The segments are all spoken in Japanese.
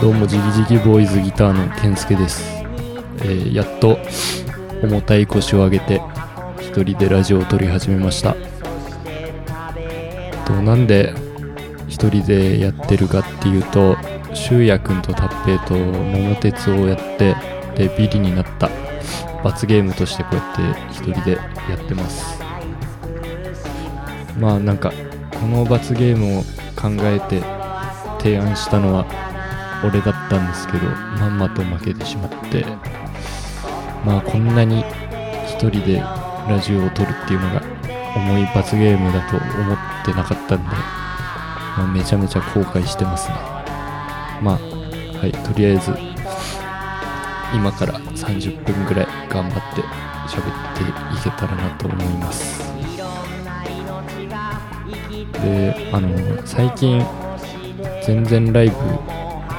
どうもジギジギボーイズギターの健介です、えーやっと重たい腰を上げて一人でラジオを撮り始めました。となんで一人でやってるかっていうと修也くんとタッペイと桃鉄をやってでビリになった。罰ゲームとしてこうやって一人でやってます。まあなんかこの罰ゲームを考えて提案したのは俺だったんですけどまんまと負けてしまってまあこんなに一人でラジオを撮るっていうのが重い罰ゲームだと思ってなかったんで、まあ、めちゃめちゃ後悔してますね。まあはいとりあえず今から30分ぐらい頑張って喋っていけたらなと思います。であの最近全然ライブ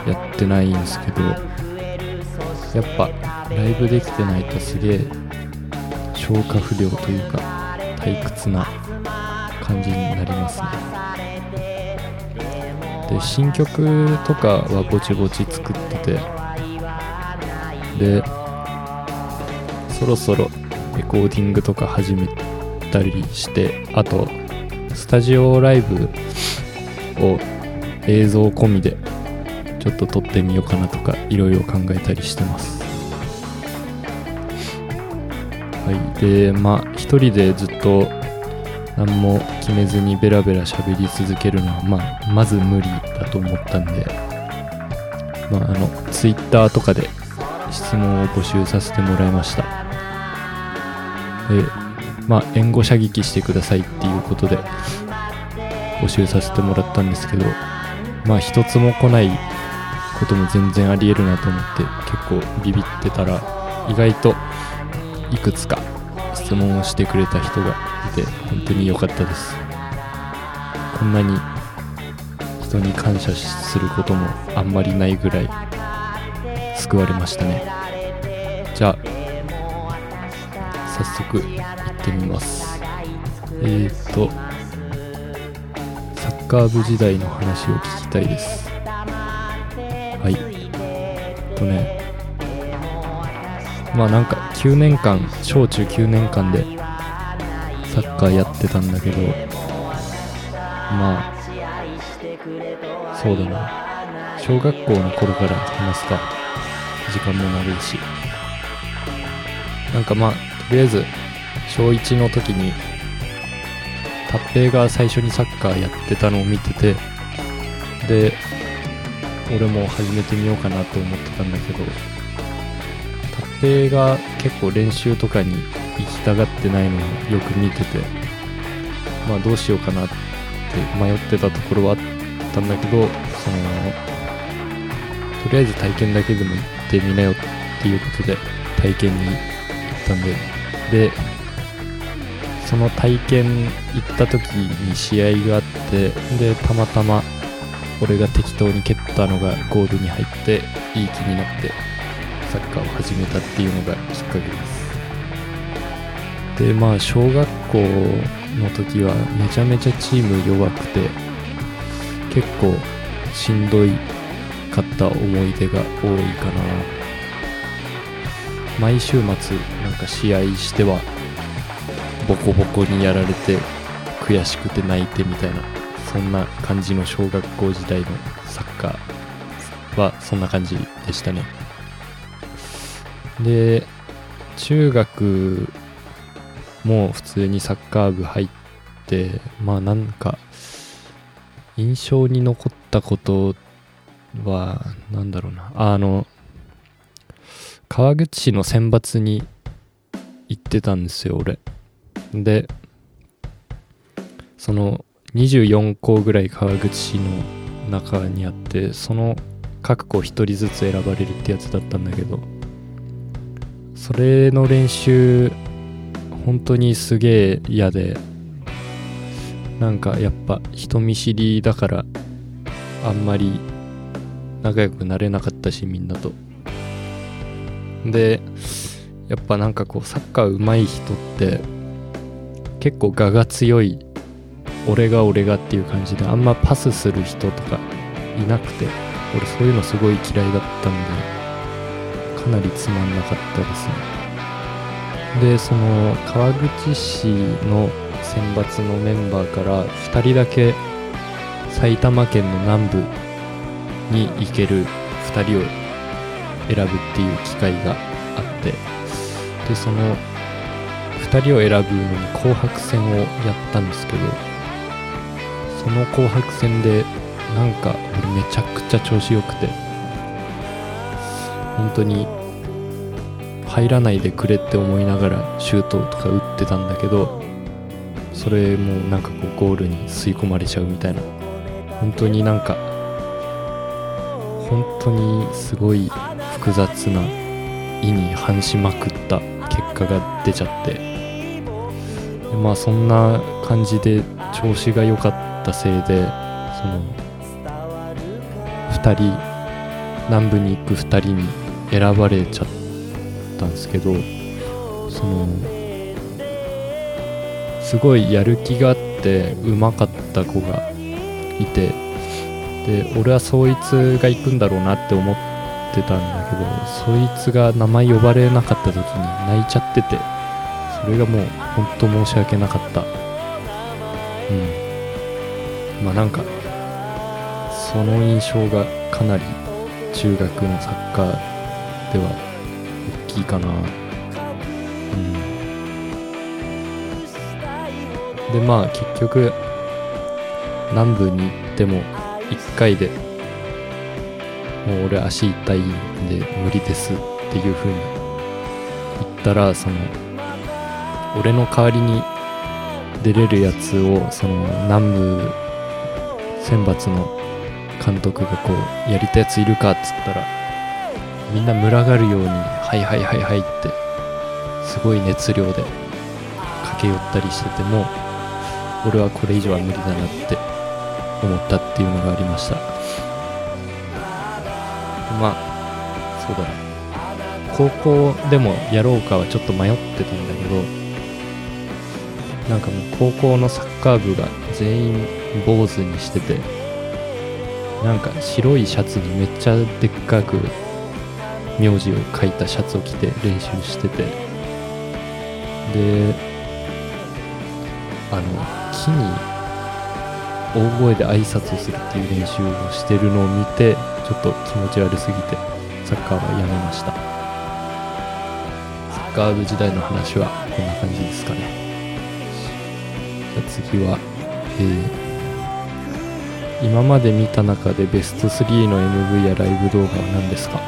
やってないんですけどやっぱライブできてないとすげえ消化不良というか退屈な感じになりますね。で新曲とかはぼちぼち作っててでそろそろレコーディングとか始めたりしてあとスタジオライブを映像込みでちょっと撮ってみようかなとかいろいろ考えたりしてます。はい。でまあ一人でずっと何も決めずにベラベラ喋り続けるのはまあまず無理だと思ったんでまああのツイッターとかで質問を募集させてもらいました。でまあ援護射撃してくださいっていうことで募集させてもらったんですけどまあ一つも来ないことも全然ありえるなと思って結構ビビってたら意外といくつか質問をしてくれた人がいて本当に良かったです。こんなに人に感謝することもあんまりないぐらい救われましたね。じゃあ早速行ってみます。えーとサッカー部時代の話を聞きたいです。はい。とね。まあなんか9年間小中9年間でサッカーやってたんだけどまあそうだな。小学校の頃から話すか。時間も長いし。なんかまあとりあえず小1の時にタッペイが最初にサッカーやってたのを見ててで俺も始めてみようかなと思ってたんだけどタッペイが結構練習とかに行きたがってないのをよく見ててまあどうしようかなって迷ってたところはあったんだけどそのとりあえず体験だけでも行ってみなよっていうことで体験に行ったんで。でその体験行った時に試合があってでたまたま俺が適当に蹴ったのがゴールに入っていい気になってサッカーを始めたっていうのがきっかけです。でまあ小学校の時はめちゃめちゃチーム弱くて結構しんどいかった思い出が多いかな。毎週末なんか試合してはボコボコにやられて悔しくて泣いてみたいなそんな感じの小学校時代のサッカーはそんな感じでしたね。で中学も普通にサッカー部入ってまあなんか印象に残ったことはなんだろうな。あの川口市の選抜に行ってたんですよ俺。でその24校ぐらい川口市の中にあってその各校1人ずつ選ばれるってやつだったんだけどそれの練習本当にすげえ嫌でなんかやっぱ人見知りだからあんまり仲良くなれなかったしみんなと。でやっぱなんかこうサッカー上手い人って結構我が強い俺が俺がっていう感じであんまパスする人とかいなくて俺そういうのすごい嫌いだったんでかなりつまんなかったですね。でその川口市の選抜のメンバーから2人だけ埼玉県の南部に行ける2人を選ぶっていう機会があってでその2人を選ぶのに紅白戦をやったんですけどその紅白戦でなんかめちゃくちゃ調子よくて本当に入らないでくれって思いながらシュートとか打ってたんだけどそれもなんかこうゴールに吸い込まれちゃうみたいな。本当になんか本当にすごい複雑な意に反しまくった結果が出ちゃって。でまあそんな感じで調子が良かったせいでその2人南部に行く2人に選ばれちゃったんですけどそのすごいやる気があってうまかった子がいてで俺はそいつが行くんだろうなって思ってたんだけどそいつが名前呼ばれなかった時に泣いちゃっててそれがもう本当申し訳なかった。うん。まあなんかその印象がかなり中学のサッカーでは大きいかな。うん。でまあ結局南部に行っても1回でもう俺足痛いんで無理ですっていう風に言ったらその俺の代わりに出れるやつをその南部選抜の監督がこうやりたいやついるかっつったらみんな群がるように「はいはいはいはい」ってすごい熱量で駆け寄ったりしてても俺はこれ以上は無理だなって思ったっていうのがありました。まあそうだな。高校でもやろうかはちょっと迷ってたんだけどなんかもう高校のサッカー部が全員坊主にしててなんか白いシャツにめっちゃでっかく名字を書いたシャツを着て練習しててであの木に大声で挨拶をするっていう練習をしてるのを見てちょっと気持ち悪すぎてサッカーはやめました。サッカー部時代の話はこんな感じですかね。じゃあ次はえー今まで見た中でベスト3の MV やライブ動画は何ですか？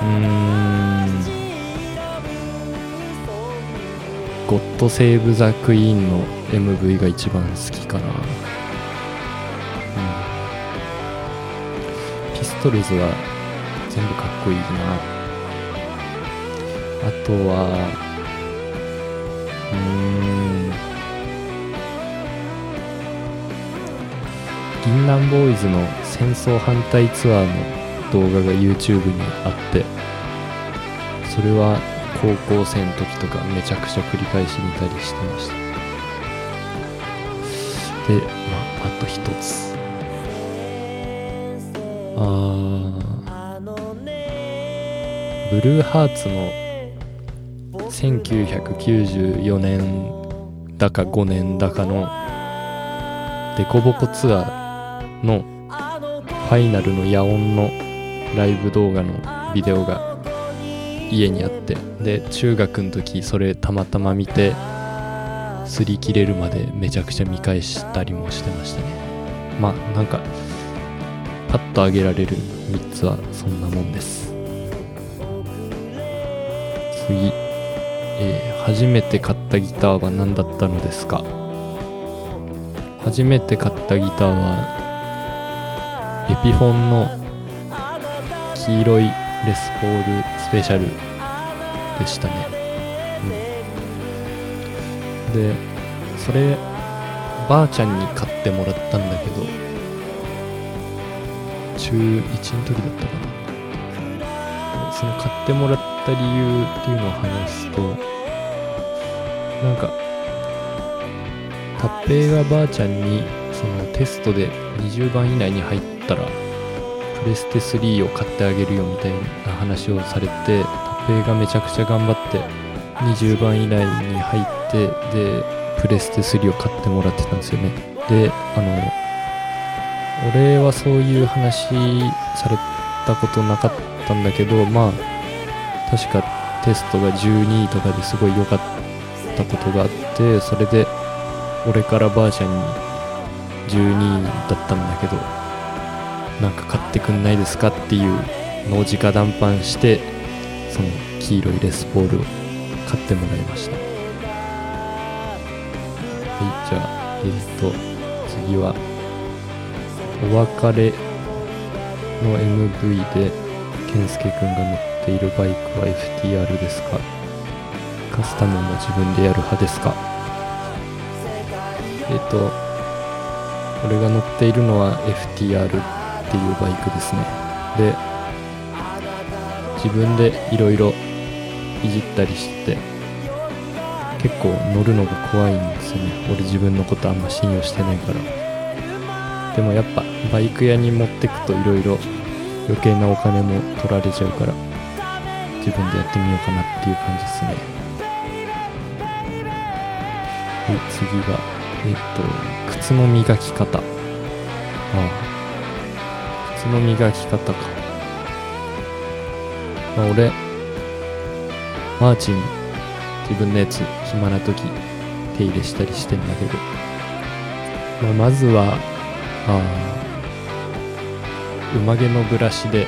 うーん。ゴッドセーブ・ザ・クイーンの MV が一番好きかな、うん、ピストルズは全部かっこいいな。あとは銀杏ボーイズの戦争反対ツアーの動画が YouTube にあってそれは高校生の時とかめちゃくちゃ繰り返し見たりしてました。でまああと一つ。あーブルーハーツの1994年だか5年だかのデコボコツアーのファイナルの野音のライブ動画のビデオが家にあってで中学の時それたまたま見て擦り切れるまでめちゃくちゃ見返したりもしてましたね。まあなんかパッと挙げられる3つはそんなもんです。次、えー初めて買ったギターは何だったのですか？初めて買ったギターはエピフォンの黄色いレスポールスペシャルでしたね、うん、でそればあちゃんに買ってもらったんだけど中1の時だったかな。その買ってもらった理由っていうのを話すとなんかタッペイがばあちゃんにそのテストで20番以内に入ってたらプレステ3を買ってあげるよみたいな話をされてタペがめちゃくちゃ頑張って20番以内に入ってでプレステ3を買ってもらってたんですよね。であの俺はそういう話されたことなかったんだけどまあ確かテストが12位とかですごい良かったことがあってそれで俺からばあちゃんに12位だったんだけどなんか買ってくんないですかっていうのを直談判してその黄色いレスポールを買ってもらいました。はいじゃあえっ、ー、と次はお別れの MV で健介くんが乗っているバイクは FTR ですか？カスタムも自分でやる派ですか？えっ、ー、と俺が乗っているのは FTR っていうバイクですね。で自分でいろいろいじったりして結構乗るのが怖いんですよね。俺自分のことあんま信用してないから。でもやっぱバイク屋に持ってくといろいろ余計なお金も取られちゃうから自分でやってみようかなっていう感じですね。はい次がえっと靴の磨き方。ああ。靴の磨き方か。まあ俺マーチン自分のやつ暇な時手入れしたりしてんだけど、まあ、まずはあ馬毛のブラシで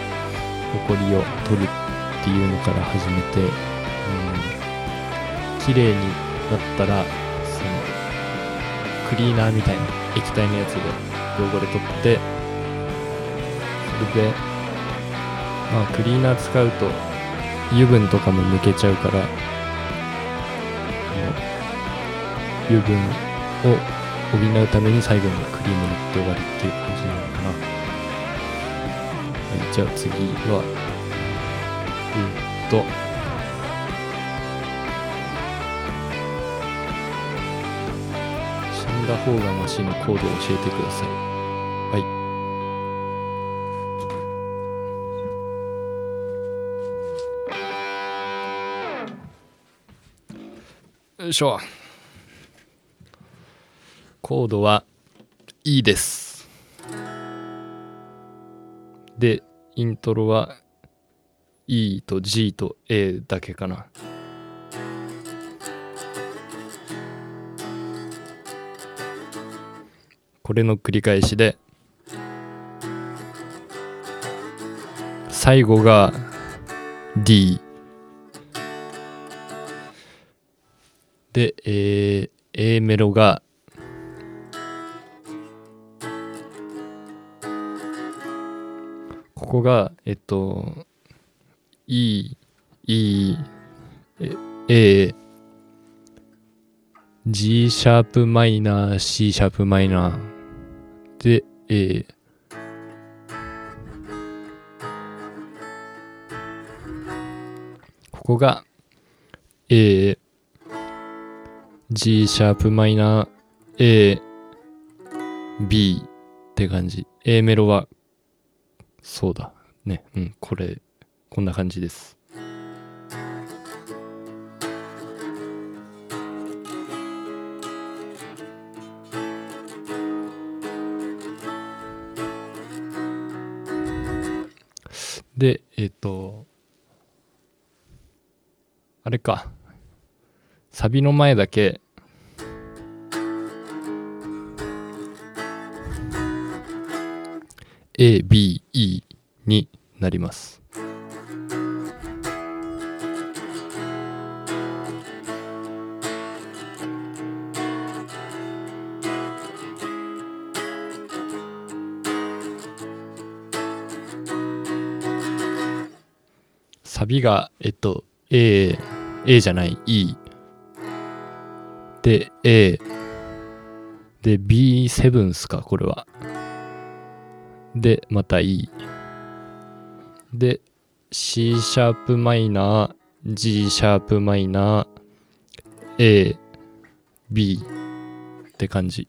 ホコリを取るっていうのから始めて、うん、綺麗になったらそのクリーナーみたいな液体のやつで汚れ取ってでまあクリーナー使うと油分とかも抜けちゃうから油分を補うために最後にクリーム塗って終わりっていう感じなのかな、はい、じゃあ次はうんと死んだ方がマシのコードを教えてください。いしょ。コードは E です。でイントロは E と G と A だけかな。これの繰り返しで最後が D で、えー、A メロがここが、えっと、E、E、A、G シャープマイナー、C シャープマイナーで、A、ここが A、G シャープマイナー A B って感じ。A メロはそうだ。ね。うん。これこんな感じです。でえっ、ー、とあれか。サビの前だけ「A B E」になります。サビがえっと A A じゃない E で、A。で、B7 っすか、これは。で、また E。で、C シャープマイナー、G シャープマイナー、A、B って感じ。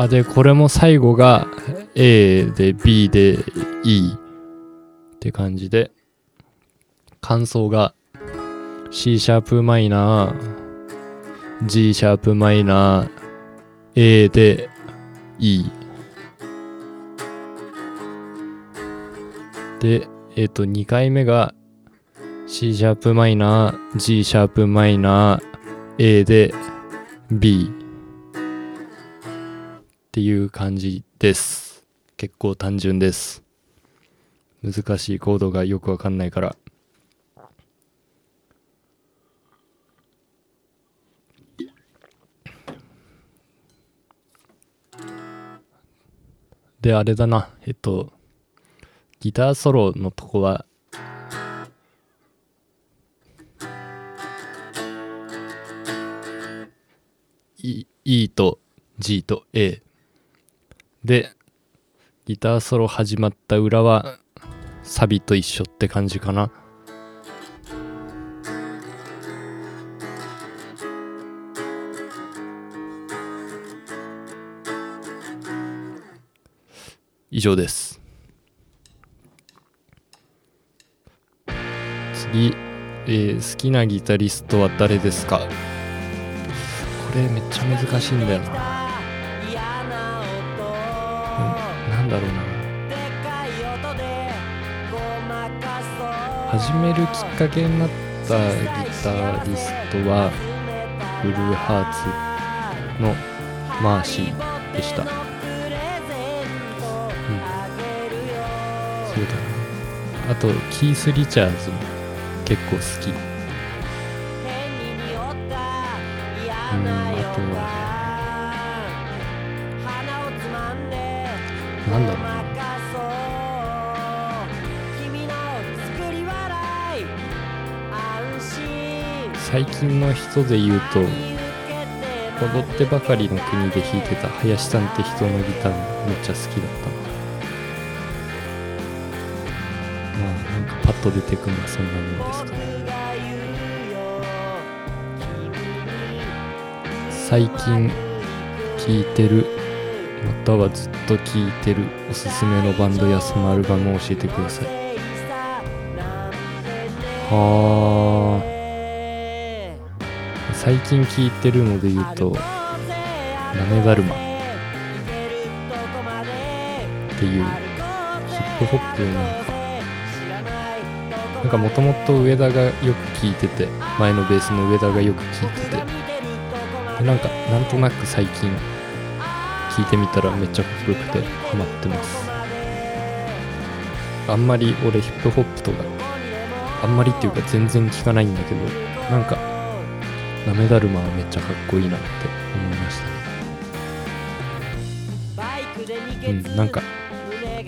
あでこれも最後が A で B で E って感じで感想が C シャープマイナー G シャープマイナー A で E でえっ、と2回目が C シャープマイナー G シャープマイナー A で B ていう感じです。結構単純です。難しいコードがよくわかんないから。であれだな。えっとギターソロのとこは E, e と G と A でギターソロ始まった裏はサビと一緒って感じかな。以上です。次、えー好きなギタリストは誰ですか？これめっちゃ難しいんだよな。なんだろうな。始めるきっかけになったギタリストはブルーハーツのマーシーでした、うん、そうだな。あとキース・リチャーズも結構好き。最近の人で言うと踊ってばかりの国で弾いてた林さんって人のギターめっちゃ好きだったな。まあなんかパッと出てくるのはそんなもんですかね。最近聴いてるまたはずっと聴いてるおすすめのバンドやそのアルバムを教えてください。はあ最近聴いてるので言うと「なめだるま」っていうヒップホップなんか。なんかもともと上田がよく聴いてて前のベースの上田がよく聴いてて。でなんかなんとなく最近聴いてみたらめっちゃかっこよくてハマってます。あんまり俺ヒップホップとかあんまりっていうか全然聞かないんだけどなんかな。めだるまはめっちゃかっこいいなって思いました。ねうんなんか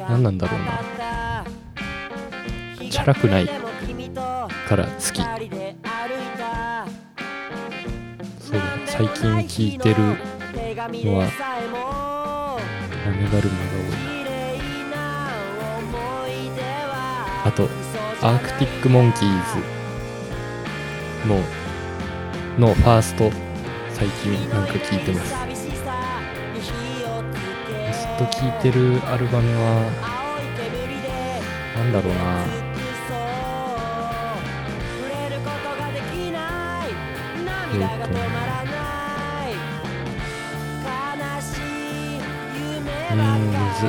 何なんだろうな。チャラくないから好き。そうだね最近聞いてるのはなめだるまが多いあとアークティック・モンキーズののファースト最近なんか聞いてます。ずっと聴いてるアルバムはなんだろうな。えーとうんむずい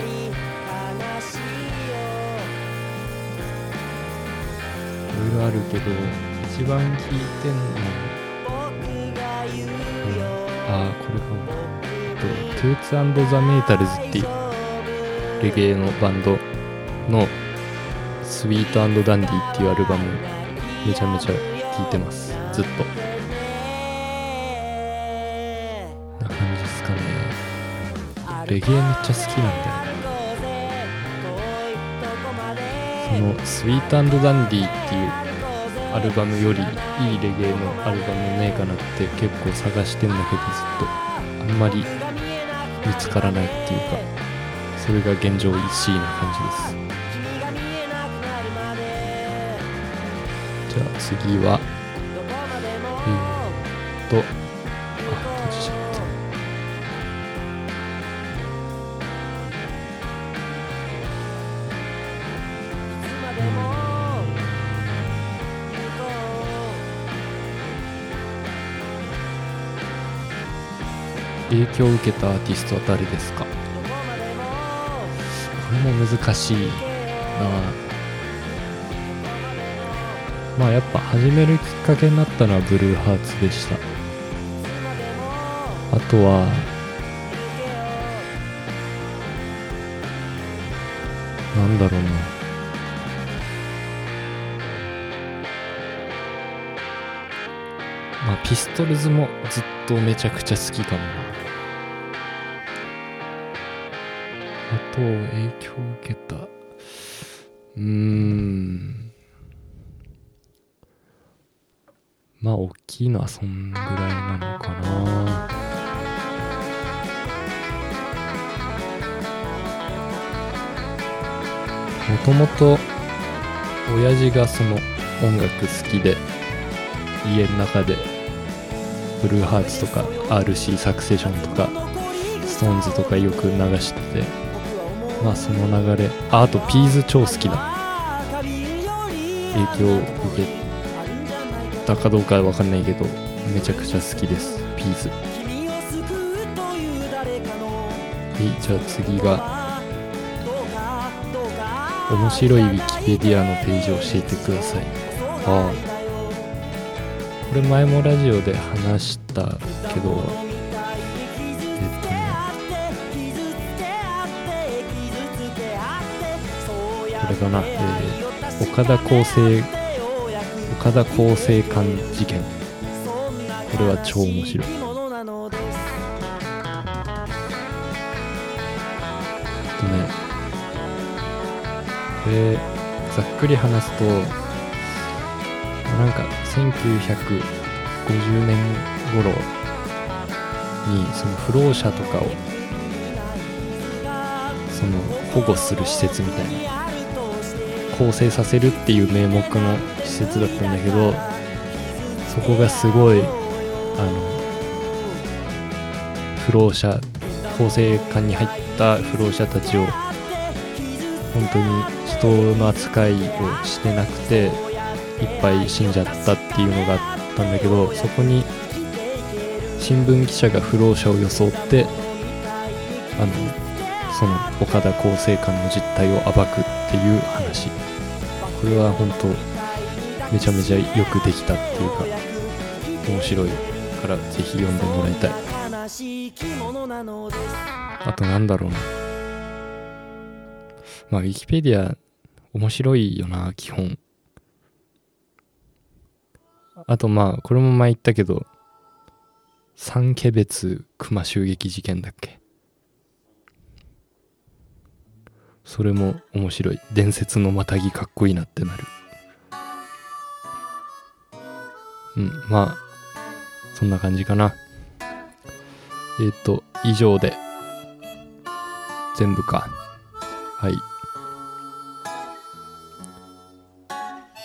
ろいろあるけど一番聴いてんのトゥーツ・アンド・ザ・メイタルズっていうレゲエのバンドのスイートダンディっていうアルバムめちゃめちゃ聴いてます。ずっと。な感じですかね。レゲエめっちゃ好きなんだよそのスイートダンディっていうアルバムよりいいレゲエのアルバムねえかなって結構探してんだけどずっとあんまり見つからないっていうかそれが現状1位な感じです。じゃあ次はえー、っと影響を受けたアーティストは誰ですか？これも難しいな。まあやっぱ始めるきっかけになったのはブルーハーツでした。あとはなんだろうな。まあピストルズもずっとめちゃくちゃ好きかもな。あと影響を受けた。うーん。まあ大きいのはそんぐらいなのかな。もともと親父がその音楽好きで家の中でブルーハーツとか RC サクセションとか SixTONES とかよく流しててまあその流れああとピーズ超好きだ。影響を受けたかどうかは分かんないけどめちゃくちゃ好きですピーズ。はいじゃあ次が面白いウィキペディアのページを教えてください。ああ。これ前もラジオで話したけどえっとねこれかな、えー、岡田厚生岡田厚生館事件。これは超面白い。とねでざっくり話すと1950年頃にその不老者とかをその保護する施設みたいな構成させるっていう名目の施設だったんだけどそこがすごいあの不老者構成館に入った不老者たちを本当に人の扱いをしてなくていっぱい死んじゃったっていうのがあったんだけどそこに新聞記者が不老者を装ってあのその岡田厚生館の実態を暴くっていう話。これは本当めちゃめちゃよくできたっていうか面白いからぜひ読んでもらいたい。あとなんだろうな。まあウィキペディア面白いよな、基本。あとまあ、これも前言ったけど、三毛別熊襲撃事件だっけ？それも面白い。伝説のまたぎかっこいいなってなる。うん、まあ、そんな感じかな。えっ、ー、と、以上で、全部か。はい。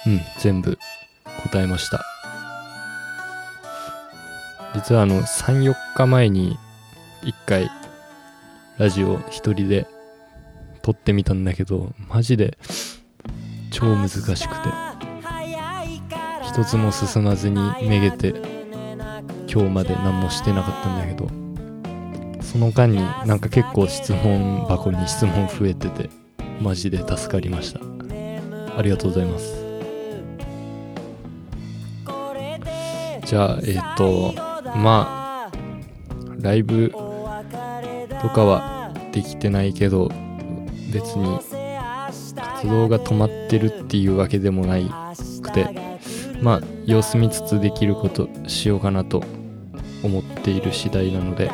うん全部答えました実はあの34日前に1回ラジオ一人で撮ってみたんだけどマジで超難しくて。一つも進まずにめげて今日まで何もしてなかったんだけどその間になんか結構質問箱に質問増えててマジで助かりました。ありがとうございます。じゃあえっ、ー、とまあライブとかはできてないけど別に活動が止まってるっていうわけでもないくてまあ様子見つつできることしようかなと思っている次第なので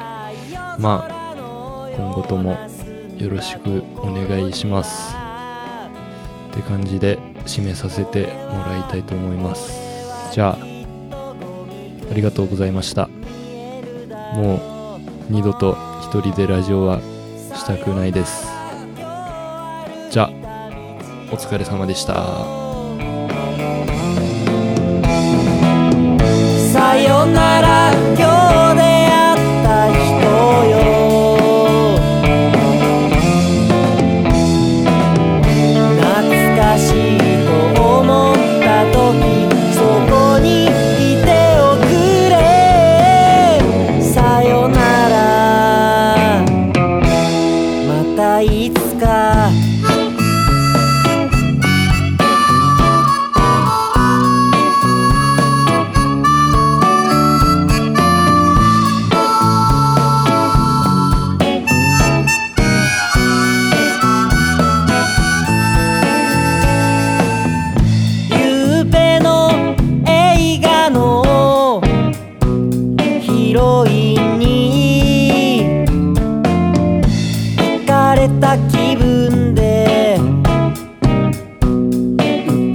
まあ今後ともよろしくお願いします。って感じで締めさせてもらいたいと思います。じゃあありがとうございました。もう二度と一人でラジオはしたくないです。じゃあお疲れ様でした。さよなら今日。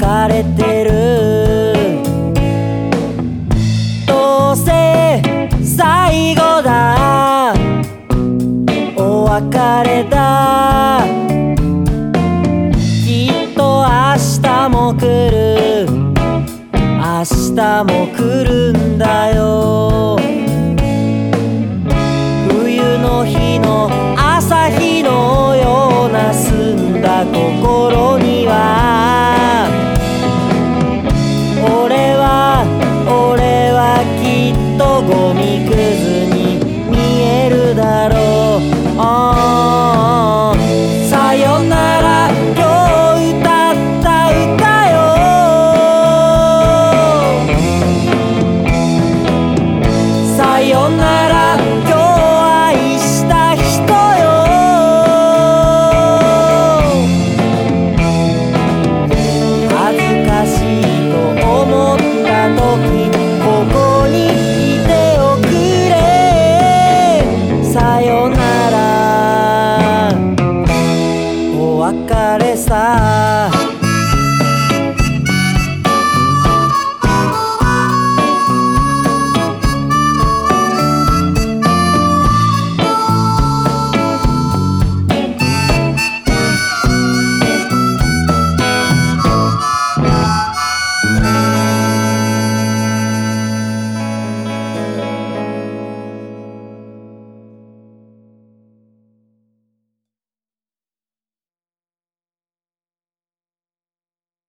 浮かれてる。どうせ最後だ。お別れだ。きっと明日も来る。明日も来るんだよ。冬の日の朝日のような澄んだ心には